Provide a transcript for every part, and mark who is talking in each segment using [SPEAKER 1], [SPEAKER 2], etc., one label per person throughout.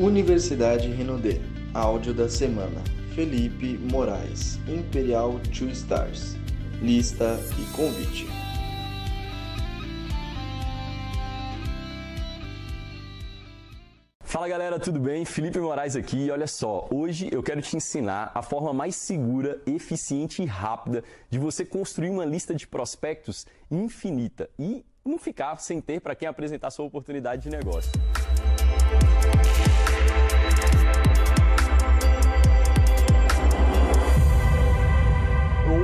[SPEAKER 1] Universidade Renaudet. Áudio da semana. Felipe Moraes. Imperial Two Stars. Lista e convite.
[SPEAKER 2] Fala galera, tudo bem? Felipe Moraes aqui olha só, hoje eu quero te ensinar a forma mais segura, eficiente e rápida de você construir uma lista de prospectos infinita e não ficar sem ter para quem apresentar sua oportunidade de negócio.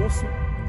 [SPEAKER 2] Ouço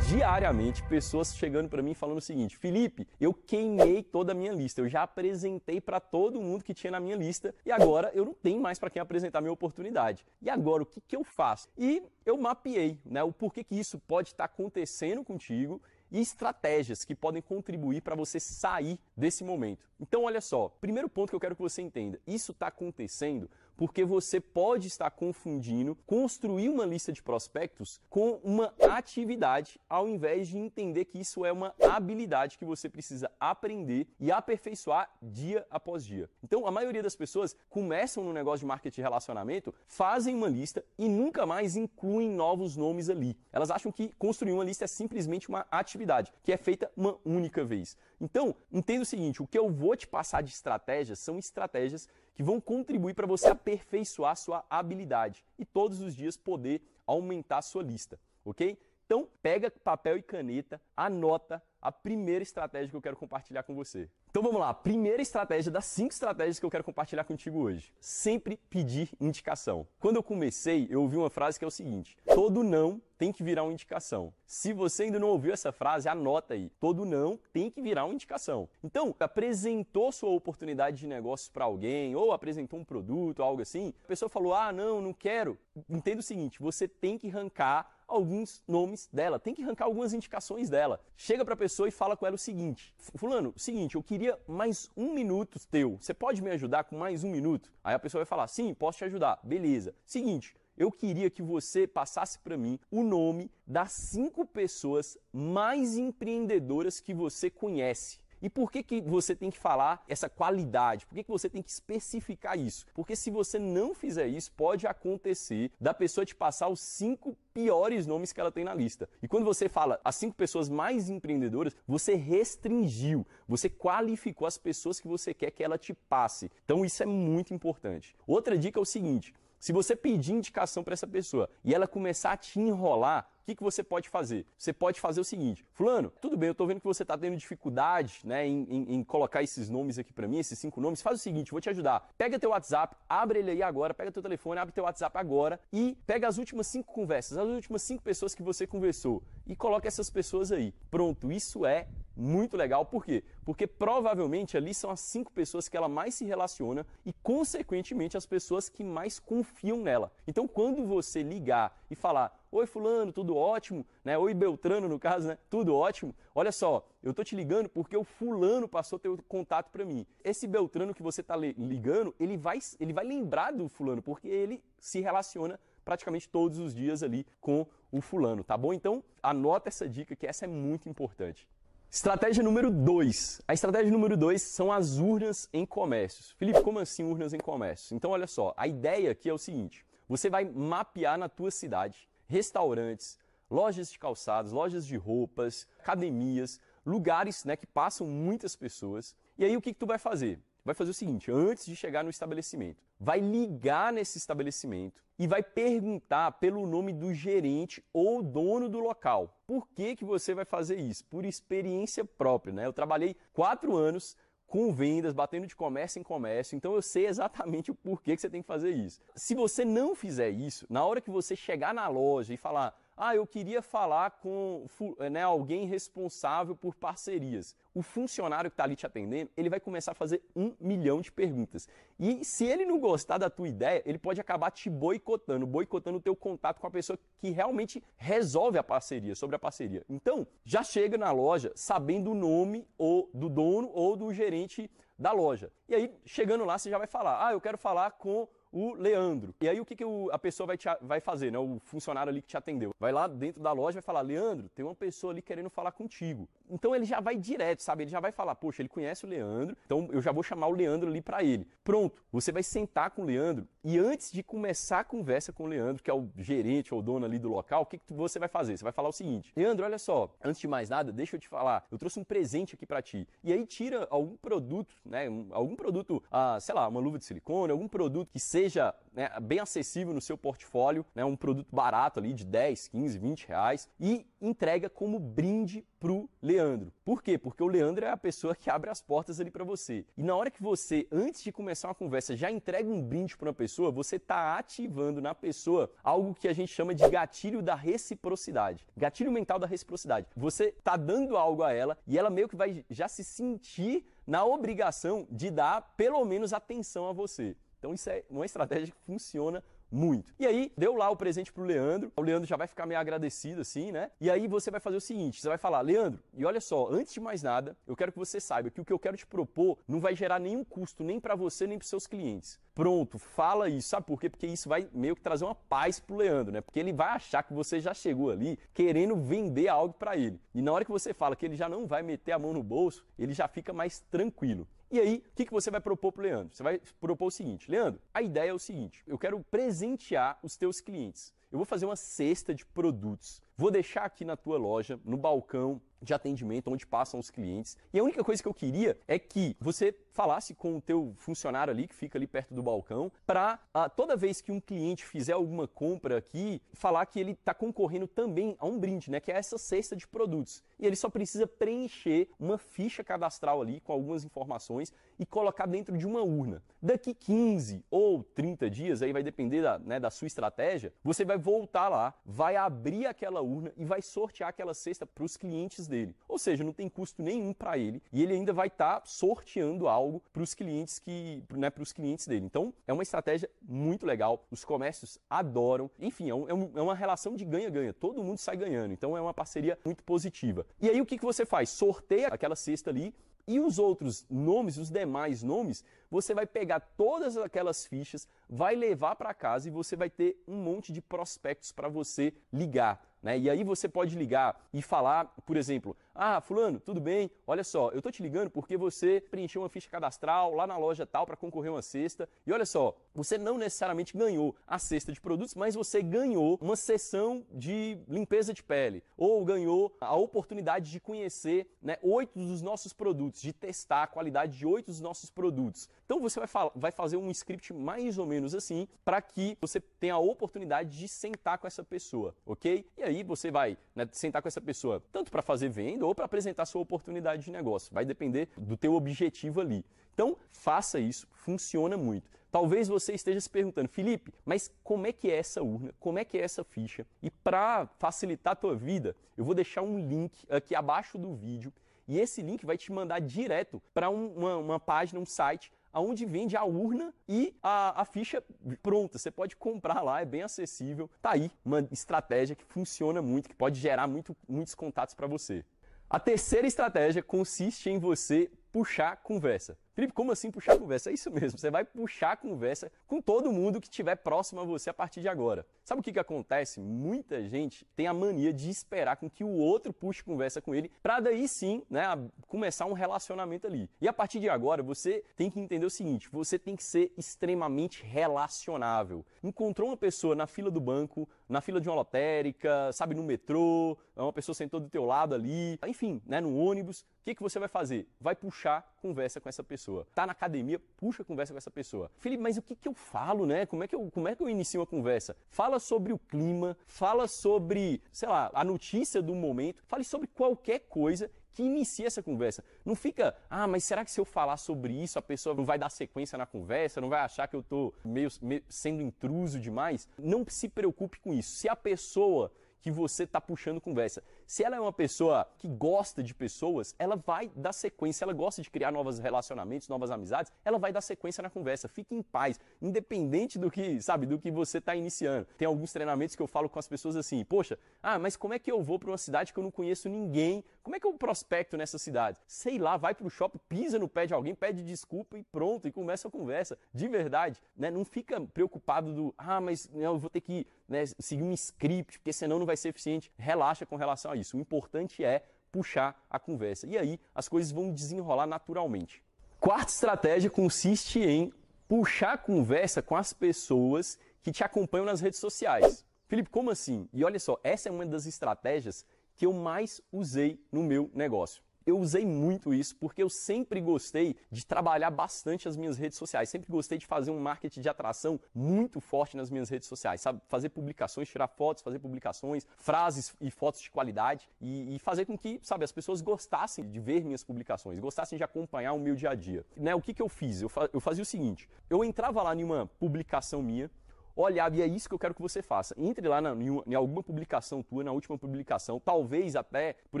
[SPEAKER 2] diariamente pessoas chegando para mim falando o seguinte: Felipe, eu queimei toda a minha lista, eu já apresentei para todo mundo que tinha na minha lista e agora eu não tenho mais para quem apresentar minha oportunidade. E agora o que, que eu faço? E eu mapeei né, o porquê que isso pode estar tá acontecendo contigo e estratégias que podem contribuir para você sair desse momento. Então, olha só, primeiro ponto que eu quero que você entenda: isso está acontecendo porque você pode estar confundindo construir uma lista de prospectos com uma atividade, ao invés de entender que isso é uma habilidade que você precisa aprender e aperfeiçoar dia após dia. Então, a maioria das pessoas começam no negócio de marketing de relacionamento, fazem uma lista e nunca mais incluem novos nomes ali. Elas acham que construir uma lista é simplesmente uma atividade, que é feita uma única vez. Então, entenda o seguinte: o que eu vou te passar de estratégias são estratégias que vão contribuir para você aperfeiçoar sua habilidade e todos os dias poder aumentar sua lista, ok? Então, pega papel e caneta, anota a primeira estratégia que eu quero compartilhar com você. Então vamos lá, primeira estratégia das cinco estratégias que eu quero compartilhar contigo hoje. Sempre pedir indicação. Quando eu comecei, eu ouvi uma frase que é o seguinte: todo não tem que virar uma indicação. Se você ainda não ouviu essa frase, anota aí. Todo não tem que virar uma indicação. Então, apresentou sua oportunidade de negócio para alguém, ou apresentou um produto, algo assim, a pessoa falou: "Ah, não, não quero". Entenda o seguinte, você tem que arrancar alguns nomes dela, tem que arrancar algumas indicações dela. Chega para a pessoa e fala com ela o seguinte: Fulano, seguinte, eu queria mais um minuto teu. Você pode me ajudar com mais um minuto? Aí a pessoa vai falar: Sim, posso te ajudar. Beleza. Seguinte, eu queria que você passasse para mim o nome das cinco pessoas mais empreendedoras que você conhece. E por que, que você tem que falar essa qualidade? Por que, que você tem que especificar isso? Porque se você não fizer isso, pode acontecer da pessoa te passar os cinco piores nomes que ela tem na lista. E quando você fala as cinco pessoas mais empreendedoras, você restringiu, você qualificou as pessoas que você quer que ela te passe. Então isso é muito importante. Outra dica é o seguinte: se você pedir indicação para essa pessoa e ela começar a te enrolar, o que, que você pode fazer? Você pode fazer o seguinte: Fulano, tudo bem, eu estou vendo que você está tendo dificuldade né, em, em, em colocar esses nomes aqui para mim, esses cinco nomes. Faz o seguinte: vou te ajudar. Pega teu WhatsApp, abre ele aí agora, pega teu telefone, abre teu WhatsApp agora e pega as últimas cinco conversas, as últimas cinco pessoas que você conversou e coloca essas pessoas aí. Pronto, isso é muito legal. Por quê? Porque provavelmente ali são as cinco pessoas que ela mais se relaciona e, consequentemente, as pessoas que mais confiam nela. Então, quando você ligar e falar, Oi, Fulano, tudo ótimo? Né? Oi, Beltrano, no caso, né? Tudo ótimo. Olha só, eu tô te ligando porque o Fulano passou teu contato para mim. Esse Beltrano que você tá ligando, ele vai, ele vai lembrar do Fulano, porque ele se relaciona praticamente todos os dias ali com o fulano, tá bom? Então, anota essa dica que essa é muito importante. Estratégia número 2. A estratégia número 2 são as urnas em comércios. Felipe, como assim urnas em comércios? Então, olha só, a ideia aqui é o seguinte: você vai mapear na tua cidade restaurantes, lojas de calçados, lojas de roupas, academias, lugares né, que passam muitas pessoas. E aí o que, que tu vai fazer? Vai fazer o seguinte, antes de chegar no estabelecimento, vai ligar nesse estabelecimento e vai perguntar pelo nome do gerente ou dono do local. Por que, que você vai fazer isso? Por experiência própria. Né? Eu trabalhei quatro anos com vendas, batendo de comércio em comércio. Então eu sei exatamente o porquê que você tem que fazer isso. Se você não fizer isso, na hora que você chegar na loja e falar, ah, eu queria falar com né, alguém responsável por parcerias. O funcionário que está ali te atendendo, ele vai começar a fazer um milhão de perguntas. E se ele não gostar da tua ideia, ele pode acabar te boicotando, boicotando o teu contato com a pessoa que realmente resolve a parceria, sobre a parceria. Então, já chega na loja sabendo o nome ou do dono ou do gerente da loja. E aí, chegando lá, você já vai falar, ah, eu quero falar com o Leandro. E aí o que, que o, a pessoa vai, te, vai fazer, né? O funcionário ali que te atendeu. Vai lá dentro da loja e vai falar, Leandro, tem uma pessoa ali querendo falar contigo. Então ele já vai direto, sabe? Ele já vai falar, poxa, ele conhece o Leandro, então eu já vou chamar o Leandro ali para ele. Pronto, você vai sentar com o Leandro e antes de começar a conversa com o Leandro, que é o gerente ou dono ali do local, o que, que você vai fazer? Você vai falar o seguinte: Leandro, olha só, antes de mais nada, deixa eu te falar, eu trouxe um presente aqui para ti. E aí tira algum produto, né? Algum produto, ah, sei lá, uma luva de silicone, algum produto que seja né, bem acessível no seu portfólio, né? Um produto barato ali de 10, 15, 20 reais e entrega como brinde pro Leandro. Por quê? Porque o Leandro é a pessoa que abre as portas ali para você. E na hora que você, antes de começar uma conversa, já entrega um brinde para uma pessoa, você está ativando na pessoa algo que a gente chama de gatilho da reciprocidade. Gatilho mental da reciprocidade. Você está dando algo a ela e ela meio que vai já se sentir na obrigação de dar pelo menos atenção a você. Então isso é uma estratégia que funciona muito. E aí, deu lá o presente pro Leandro. O Leandro já vai ficar meio agradecido assim, né? E aí você vai fazer o seguinte, você vai falar: "Leandro, e olha só, antes de mais nada, eu quero que você saiba que o que eu quero te propor não vai gerar nenhum custo nem para você nem para seus clientes. Pronto, fala isso. Sabe por quê? Porque isso vai meio que trazer uma paz pro Leandro, né? Porque ele vai achar que você já chegou ali querendo vender algo para ele. E na hora que você fala que ele já não vai meter a mão no bolso, ele já fica mais tranquilo. E aí, o que, que você vai propor para o Leandro? Você vai propor o seguinte: Leandro, a ideia é o seguinte: eu quero presentear os teus clientes. Eu vou fazer uma cesta de produtos. Vou deixar aqui na tua loja, no balcão, de atendimento, onde passam os clientes. E a única coisa que eu queria é que você falasse com o teu funcionário ali, que fica ali perto do balcão, para ah, toda vez que um cliente fizer alguma compra aqui, falar que ele está concorrendo também a um brinde, né? Que é essa cesta de produtos. E ele só precisa preencher uma ficha cadastral ali com algumas informações e colocar dentro de uma urna. Daqui 15 ou 30 dias, aí vai depender da, né, da sua estratégia, você vai voltar lá, vai abrir aquela urna e vai sortear aquela cesta para os clientes dele. Ou seja, não tem custo nenhum para ele e ele ainda vai estar tá sorteando algo para os clientes que, né, para os clientes dele. Então, é uma estratégia muito legal. Os comércios adoram. Enfim, é, um, é uma relação de ganha-ganha. Todo mundo sai ganhando. Então, é uma parceria muito positiva. E aí, o que, que você faz? Sorteia aquela cesta ali e os outros nomes, os demais nomes, você vai pegar todas aquelas fichas, vai levar para casa e você vai ter um monte de prospectos para você ligar. Né? E aí você pode ligar e falar, por exemplo, ah, fulano, tudo bem? Olha só, eu tô te ligando porque você preencheu uma ficha cadastral lá na loja tal para concorrer uma cesta. E olha só, você não necessariamente ganhou a cesta de produtos, mas você ganhou uma sessão de limpeza de pele ou ganhou a oportunidade de conhecer né, oito dos nossos produtos, de testar a qualidade de oito dos nossos produtos. Então você vai, vai fazer um script mais ou menos assim para que você tenha a oportunidade de sentar com essa pessoa, ok? E aí você vai né, sentar com essa pessoa tanto para fazer venda ou para apresentar sua oportunidade de negócio. Vai depender do teu objetivo ali. Então faça isso, funciona muito. Talvez você esteja se perguntando, Felipe, mas como é que é essa urna? Como é que é essa ficha? E para facilitar a tua vida, eu vou deixar um link aqui abaixo do vídeo e esse link vai te mandar direto para um, uma, uma página, um site onde vende a urna e a, a, ficha pronta. Você pode comprar lá, é bem acessível. Tá aí uma estratégia que funciona muito, que pode gerar muito, muitos contatos para você. A terceira estratégia consiste em você puxar conversa. Felipe, como assim puxar conversa? É isso mesmo, você vai puxar conversa com todo mundo que estiver próximo a você a partir de agora. Sabe o que, que acontece? Muita gente tem a mania de esperar com que o outro puxe conversa com ele, para daí sim né, começar um relacionamento ali. E a partir de agora, você tem que entender o seguinte: você tem que ser extremamente relacionável. Encontrou uma pessoa na fila do banco, na fila de uma lotérica, sabe, no metrô, uma pessoa sentou do teu lado ali, enfim, né, no ônibus, o que, que você vai fazer? Vai puxar conversa com essa pessoa. Tá na academia, puxa conversa com essa pessoa. Felipe, mas o que, que eu falo, né? Como é que eu, como é que eu inicio uma conversa? Fala sobre o clima, fala sobre, sei lá, a notícia do momento, fale sobre qualquer coisa que inicie essa conversa. Não fica, ah, mas será que se eu falar sobre isso a pessoa não vai dar sequência na conversa, não vai achar que eu estou meio, meio sendo intruso demais? Não se preocupe com isso. Se a pessoa que você está puxando conversa. Se ela é uma pessoa que gosta de pessoas, ela vai dar sequência, ela gosta de criar novos relacionamentos, novas amizades, ela vai dar sequência na conversa. Fique em paz, independente do que, sabe, do que você está iniciando. Tem alguns treinamentos que eu falo com as pessoas assim: "Poxa, ah, mas como é que eu vou para uma cidade que eu não conheço ninguém? Como é que eu prospecto nessa cidade?" Sei lá, vai para o shopping, pisa no pé de alguém, pede desculpa e pronto, e começa a conversa. De verdade, né? Não fica preocupado do: "Ah, mas eu vou ter que né, seguir um script, porque senão não vai ser eficiente. Relaxa com relação a isso. O importante é puxar a conversa. E aí as coisas vão desenrolar naturalmente. Quarta estratégia consiste em puxar a conversa com as pessoas que te acompanham nas redes sociais. Felipe, como assim? E olha só, essa é uma das estratégias que eu mais usei no meu negócio eu usei muito isso porque eu sempre gostei de trabalhar bastante as minhas redes sociais, sempre gostei de fazer um marketing de atração muito forte nas minhas redes sociais, sabe? Fazer publicações, tirar fotos, fazer publicações, frases e fotos de qualidade e, e fazer com que, sabe, as pessoas gostassem de ver minhas publicações, gostassem de acompanhar o meu dia a dia. Né? O que, que eu fiz? Eu, fa eu fazia o seguinte: eu entrava lá em uma publicação minha, olhava e é isso que eu quero que você faça. Entre lá na, em, alguma publicação tua, na última publicação, talvez até, por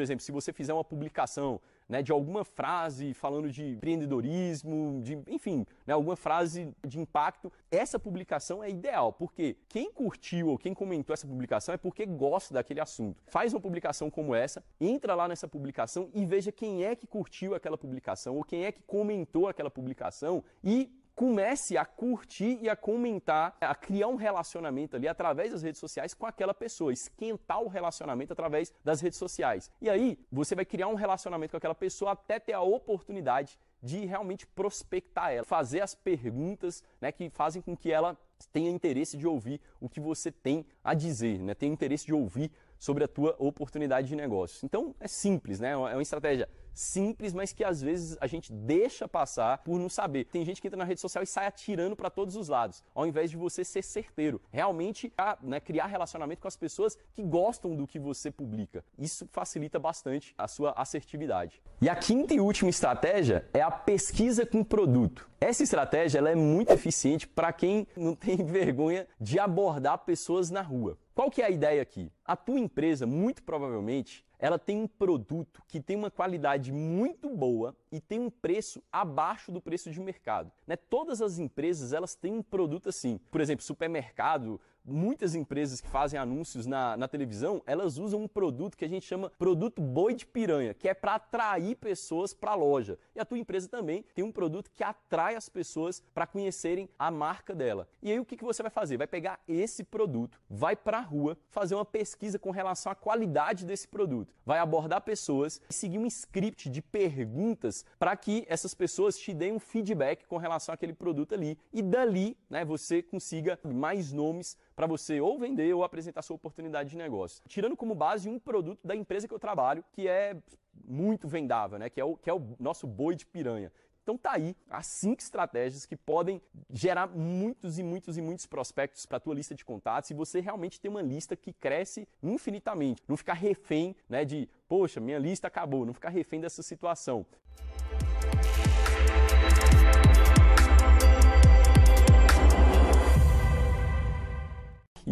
[SPEAKER 2] exemplo, se você fizer uma publicação né, de alguma frase falando de empreendedorismo, de, enfim, né, alguma frase de impacto, essa publicação é ideal, porque quem curtiu ou quem comentou essa publicação é porque gosta daquele assunto. Faz uma publicação como essa, entra lá nessa publicação e veja quem é que curtiu aquela publicação ou quem é que comentou aquela publicação e comece a curtir e a comentar, a criar um relacionamento ali através das redes sociais com aquela pessoa, esquentar o relacionamento através das redes sociais. E aí, você vai criar um relacionamento com aquela pessoa até ter a oportunidade de realmente prospectar ela, fazer as perguntas né, que fazem com que ela tenha interesse de ouvir o que você tem a dizer, né, tenha interesse de ouvir sobre a tua oportunidade de negócio. Então é simples, né? É uma estratégia simples, mas que às vezes a gente deixa passar por não saber. Tem gente que entra na rede social e sai atirando para todos os lados, ao invés de você ser certeiro. Realmente né, criar relacionamento com as pessoas que gostam do que você publica. Isso facilita bastante a sua assertividade. E a quinta e última estratégia é a pesquisa com produto. Essa estratégia ela é muito eficiente para quem não tem vergonha de abordar pessoas na rua. Qual que é a ideia aqui? A tua empresa, muito provavelmente, ela tem um produto que tem uma qualidade muito boa e tem um preço abaixo do preço de mercado. Né? Todas as empresas elas têm um produto assim. Por exemplo, supermercado, muitas empresas que fazem anúncios na, na televisão, elas usam um produto que a gente chama produto boi de piranha, que é para atrair pessoas para a loja. E a tua empresa também tem um produto que atrai as pessoas para conhecerem a marca dela. E aí o que, que você vai fazer? Vai pegar esse produto, vai para a rua, fazer uma pesquisa com relação à qualidade desse produto, vai abordar pessoas e seguir um script de perguntas para que essas pessoas te deem um feedback com relação àquele produto ali. E dali, né, você consiga mais nomes para você ou vender ou apresentar sua oportunidade de negócio. Tirando como base um produto da empresa que eu trabalho, que é muito vendável, né? que, é o, que é o nosso boi de piranha. Então tá aí as cinco estratégias que podem gerar muitos e muitos e muitos prospectos para a tua lista de contatos e você realmente ter uma lista que cresce infinitamente. Não ficar refém né, de, poxa, minha lista acabou, não ficar refém dessa situação.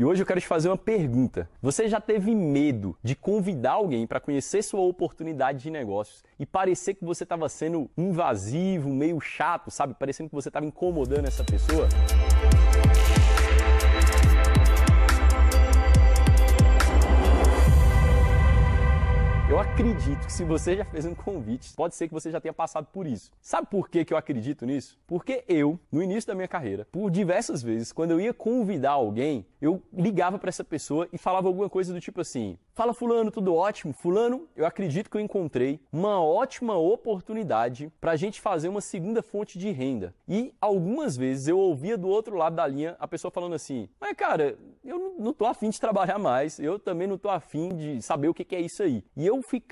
[SPEAKER 2] E hoje eu quero te fazer uma pergunta. Você já teve medo de convidar alguém para conhecer sua oportunidade de negócios e parecer que você estava sendo invasivo, meio chato, sabe? Parecendo que você estava incomodando essa pessoa? Acredito que se você já fez um convite, pode ser que você já tenha passado por isso. Sabe por que, que eu acredito nisso? Porque eu, no início da minha carreira, por diversas vezes, quando eu ia convidar alguém, eu ligava para essa pessoa e falava alguma coisa do tipo assim: Fala, Fulano, tudo ótimo? Fulano, eu acredito que eu encontrei uma ótima oportunidade para a gente fazer uma segunda fonte de renda. E algumas vezes eu ouvia do outro lado da linha a pessoa falando assim: Mas cara, eu não tô afim de trabalhar mais, eu também não tô afim de saber o que é isso aí. E eu ficava,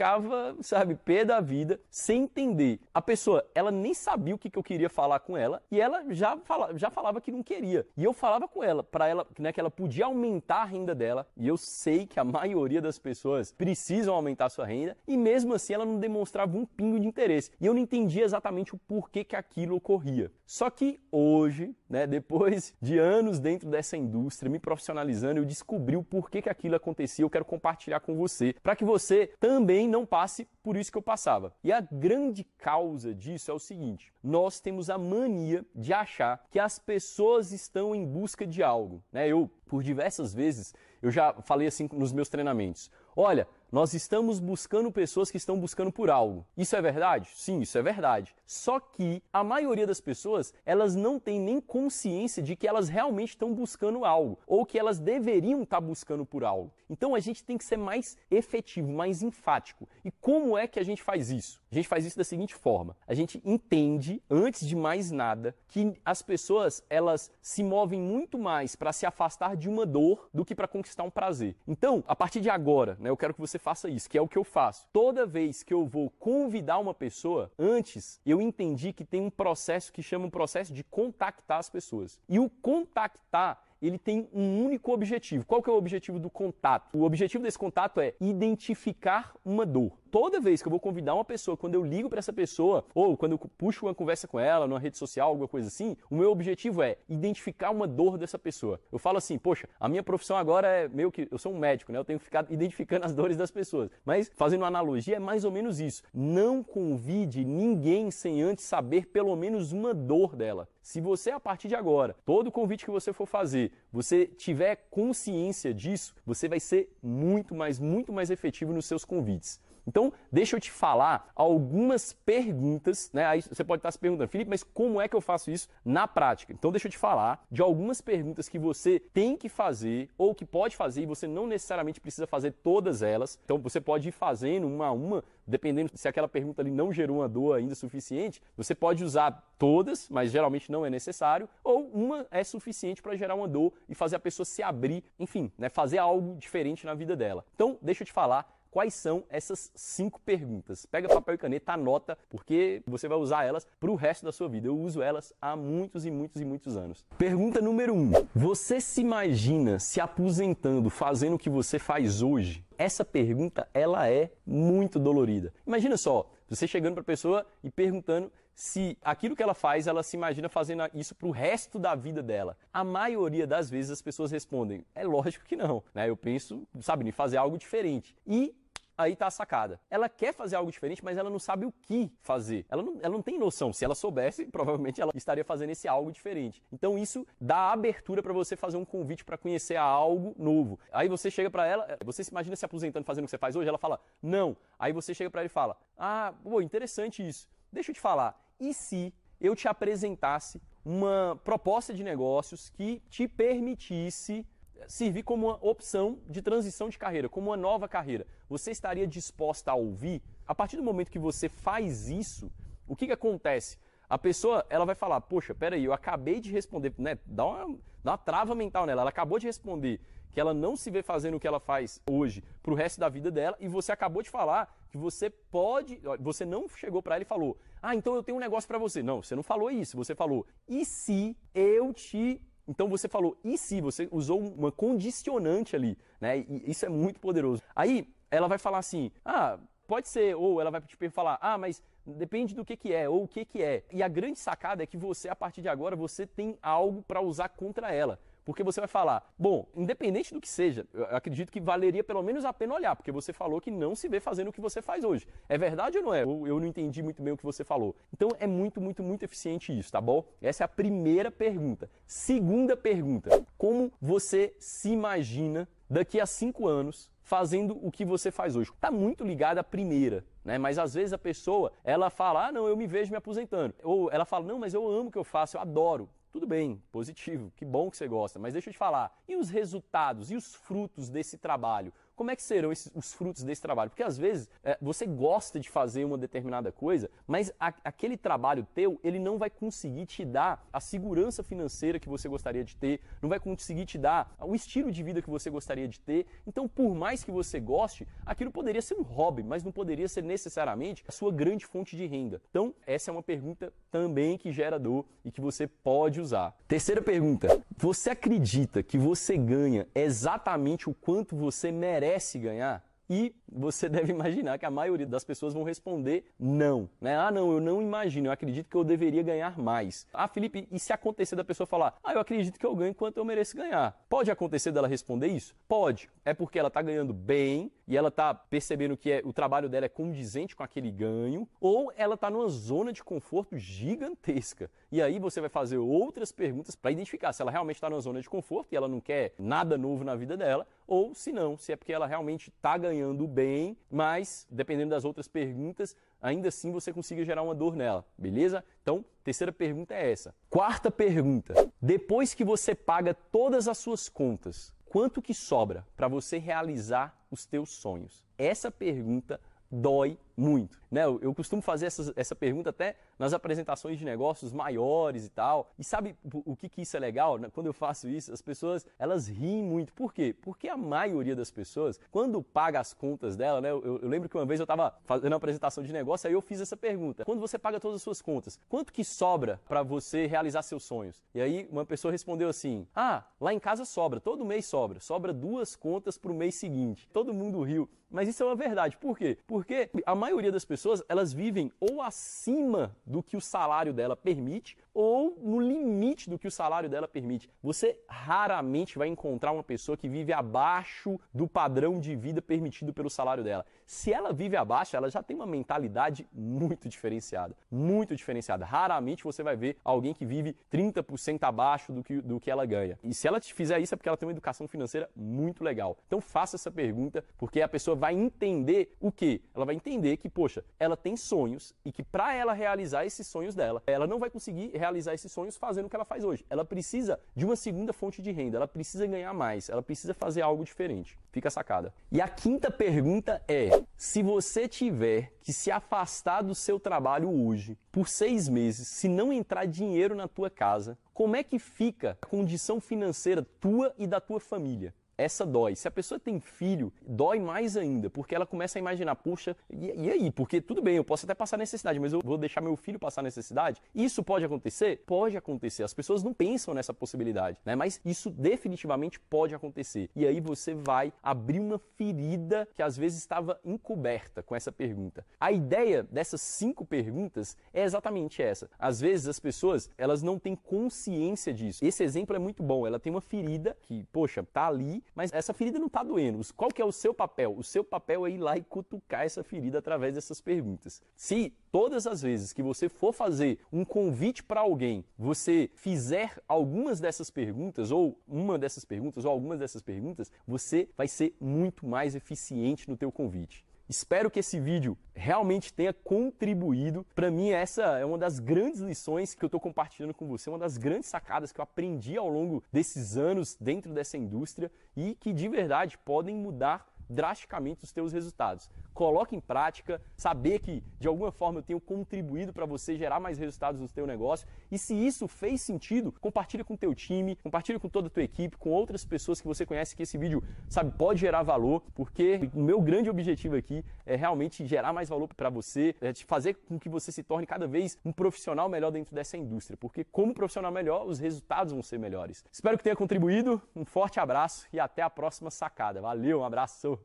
[SPEAKER 2] sabe, pé da vida, sem entender. A pessoa, ela nem sabia o que, que eu queria falar com ela e ela já, fala, já falava que não queria. E eu falava com ela, para ela, né, que ela podia aumentar a renda dela. E eu sei que a maioria das pessoas precisam aumentar sua renda e mesmo assim ela não demonstrava um pingo de interesse. E eu não entendia exatamente o porquê que aquilo ocorria. Só que hoje, né, depois de anos dentro dessa indústria, me profissionalizando, eu descobri o porquê que aquilo acontecia. Eu quero compartilhar com você, para que você também não passe por isso que eu passava. E a grande causa disso é o seguinte: nós temos a mania de achar que as pessoas estão em busca de algo. Né? Eu, por diversas vezes, eu já falei assim nos meus treinamentos: olha, nós estamos buscando pessoas que estão buscando por algo. Isso é verdade? Sim, isso é verdade. Só que a maioria das pessoas, elas não têm nem consciência de que elas realmente estão buscando algo ou que elas deveriam estar buscando por algo. Então a gente tem que ser mais efetivo, mais enfático. E como é que a gente faz isso? A gente faz isso da seguinte forma: a gente entende, antes de mais nada, que as pessoas elas se movem muito mais para se afastar de uma dor do que para conquistar um prazer. Então, a partir de agora, né, eu quero que você faça isso, que é o que eu faço. Toda vez que eu vou convidar uma pessoa, antes eu entendi que tem um processo que chama um processo de contactar as pessoas. E o contactar ele tem um único objetivo. Qual que é o objetivo do contato? O objetivo desse contato é identificar uma dor toda vez que eu vou convidar uma pessoa, quando eu ligo para essa pessoa, ou quando eu puxo uma conversa com ela numa rede social, alguma coisa assim, o meu objetivo é identificar uma dor dessa pessoa. Eu falo assim, poxa, a minha profissão agora é meio que. Eu sou um médico, né? Eu tenho que ficar identificando as dores das pessoas. Mas, fazendo uma analogia, é mais ou menos isso. Não convide ninguém sem antes saber pelo menos uma dor dela. Se você, a partir de agora, todo convite que você for fazer, você tiver consciência disso, você vai ser muito mais, muito mais efetivo nos seus convites. Então, deixa eu te falar algumas perguntas, né? Aí você pode estar se perguntando, Felipe, mas como é que eu faço isso na prática? Então, deixa eu te falar de algumas perguntas que você tem que fazer ou que pode fazer e você não necessariamente precisa fazer todas elas. Então, você pode ir fazendo uma a uma, dependendo se aquela pergunta ali não gerou uma dor ainda suficiente, você pode usar todas, mas geralmente não é necessário, ou uma é suficiente para gerar uma dor e fazer a pessoa se abrir, enfim, né? Fazer algo diferente na vida dela. Então, deixa eu te falar quais são essas cinco perguntas. Pega papel e caneta, anota, porque você vai usar elas para o resto da sua vida. Eu uso elas há muitos e muitos e muitos anos. Pergunta número um: Você se imagina se aposentando fazendo o que você faz hoje? Essa pergunta ela é muito dolorida. Imagina só, você chegando para a pessoa e perguntando se aquilo que ela faz, ela se imagina fazendo isso para o resto da vida dela. A maioria das vezes as pessoas respondem: é lógico que não. Né? Eu penso, sabe, em fazer algo diferente. E aí tá a sacada. Ela quer fazer algo diferente, mas ela não sabe o que fazer. Ela não, ela não tem noção. Se ela soubesse, provavelmente ela estaria fazendo esse algo diferente. Então isso dá abertura para você fazer um convite para conhecer algo novo. Aí você chega para ela, você se imagina se aposentando fazendo o que você faz hoje? Ela fala, não. Aí você chega para ela e fala, ah, pô, interessante isso. Deixa eu te falar, e se eu te apresentasse uma proposta de negócios que te permitisse servir como uma opção de transição de carreira, como uma nova carreira. Você estaria disposta a ouvir? A partir do momento que você faz isso, o que, que acontece? A pessoa ela vai falar, poxa, peraí, eu acabei de responder, né? Dá uma, dá uma trava mental nela. Ela acabou de responder que ela não se vê fazendo o que ela faz hoje para o resto da vida dela e você acabou de falar que você pode, você não chegou para ela e falou, ah, então eu tenho um negócio para você. Não, você não falou isso. Você falou, e se eu te então você falou, e se? Você usou uma condicionante ali, né? E isso é muito poderoso. Aí ela vai falar assim, ah, pode ser, ou ela vai te falar, ah, mas depende do que, que é, ou o que, que é. E a grande sacada é que você, a partir de agora, você tem algo para usar contra ela. Porque você vai falar, bom, independente do que seja, eu acredito que valeria pelo menos a pena olhar, porque você falou que não se vê fazendo o que você faz hoje. É verdade ou não é? Ou eu não entendi muito bem o que você falou. Então é muito, muito, muito eficiente isso, tá bom? Essa é a primeira pergunta. Segunda pergunta: como você se imagina daqui a cinco anos fazendo o que você faz hoje. Está muito ligada à primeira, né? Mas às vezes a pessoa, ela fala, ah, não, eu me vejo me aposentando. Ou ela fala, não, mas eu amo o que eu faço, eu adoro. Tudo bem, positivo, que bom que você gosta, mas deixa eu te falar, e os resultados e os frutos desse trabalho? Como é que serão esses, os frutos desse trabalho? Porque às vezes é, você gosta de fazer uma determinada coisa, mas a, aquele trabalho teu, ele não vai conseguir te dar a segurança financeira que você gostaria de ter, não vai conseguir te dar o estilo de vida que você gostaria de ter. Então, por mais que você goste, aquilo poderia ser um hobby, mas não poderia ser necessariamente a sua grande fonte de renda. Então, essa é uma pergunta também que gera dor e que você pode usar. Terceira pergunta: você acredita que você ganha exatamente o quanto você merece? Merece ganhar? E você deve imaginar que a maioria das pessoas vão responder não. Né? Ah, não, eu não imagino, eu acredito que eu deveria ganhar mais. Ah, Felipe, e se acontecer da pessoa falar, ah, eu acredito que eu ganho quanto eu mereço ganhar? Pode acontecer dela responder isso? Pode. É porque ela está ganhando bem e ela está percebendo que é, o trabalho dela é condizente com aquele ganho, ou ela está numa zona de conforto gigantesca. E aí você vai fazer outras perguntas para identificar se ela realmente está numa zona de conforto e ela não quer nada novo na vida dela, ou se não, se é porque ela realmente está ganhando bem, mas dependendo das outras perguntas, ainda assim você consiga gerar uma dor nela, beleza? Então, terceira pergunta é essa. Quarta pergunta: depois que você paga todas as suas contas, quanto que sobra para você realizar os teus sonhos? Essa pergunta dói muito. Né? Eu, eu costumo fazer essa, essa pergunta até nas apresentações de negócios maiores e tal. E sabe o que, que isso é legal? Quando eu faço isso, as pessoas elas riem muito. Por quê? Porque a maioria das pessoas, quando paga as contas dela, né? Eu, eu lembro que uma vez eu estava fazendo uma apresentação de negócio, aí eu fiz essa pergunta. Quando você paga todas as suas contas, quanto que sobra para você realizar seus sonhos? E aí uma pessoa respondeu assim: Ah, lá em casa sobra, todo mês sobra. Sobra duas contas para o mês seguinte. Todo mundo riu. Mas isso é uma verdade. Por quê? Porque a maioria das pessoas, elas vivem ou acima do que o salário dela permite, ou no limite do que o salário dela permite. Você raramente vai encontrar uma pessoa que vive abaixo do padrão de vida permitido pelo salário dela. Se ela vive abaixo, ela já tem uma mentalidade muito diferenciada, muito diferenciada. Raramente você vai ver alguém que vive 30% abaixo do que, do que ela ganha. E se ela te fizer isso é porque ela tem uma educação financeira muito legal. Então faça essa pergunta, porque a pessoa vai entender o que? Ela vai entender que, poxa, ela tem sonhos e que para ela realizar esses sonhos dela, ela não vai conseguir realizar esses sonhos fazendo o que ela faz hoje. Ela precisa de uma segunda fonte de renda, ela precisa ganhar mais, ela precisa fazer algo diferente. Fica sacada. E a quinta pergunta é: se você tiver que se afastar do seu trabalho hoje por seis meses, se não entrar dinheiro na tua casa, como é que fica a condição financeira tua e da tua família? Essa dói. Se a pessoa tem filho, dói mais ainda, porque ela começa a imaginar, puxa, e, e, aí? Porque tudo bem, eu posso até passar necessidade, mas eu vou deixar meu filho passar necessidade? Isso pode acontecer? Pode acontecer. As pessoas não pensam nessa possibilidade, né? Mas isso definitivamente pode acontecer. E aí você vai abrir uma ferida que às vezes estava encoberta com essa pergunta. A ideia dessas cinco perguntas é exatamente essa. Às vezes as pessoas, elas não têm consciência disso. Esse exemplo é muito bom. Ela tem uma ferida que, poxa, tá mas essa ferida não está doendo. Qual que é o seu papel? O seu papel é ir lá e cutucar essa ferida através dessas perguntas. Se todas as vezes que você for fazer um convite para alguém, você fizer algumas dessas perguntas, ou uma dessas perguntas, ou algumas dessas perguntas, você vai ser muito mais eficiente no teu convite. Espero que esse vídeo realmente tenha contribuído. Para mim, essa é uma das grandes lições que eu estou compartilhando com você, uma das grandes sacadas que eu aprendi ao longo desses anos dentro dessa indústria e que de verdade podem mudar drasticamente os teus resultados. Coloque em prática, saber que de alguma forma eu tenho contribuído para você gerar mais resultados no teu negócio e se isso fez sentido, compartilha com o teu time, compartilha com toda a tua equipe, com outras pessoas que você conhece que esse vídeo, sabe, pode gerar valor, porque o meu grande objetivo aqui é realmente gerar mais valor para você, é te fazer com que você se torne cada vez um profissional melhor dentro dessa indústria, porque como profissional melhor, os resultados vão ser melhores. Espero que tenha contribuído, um forte abraço e até a próxima sacada. Valeu, um abraço.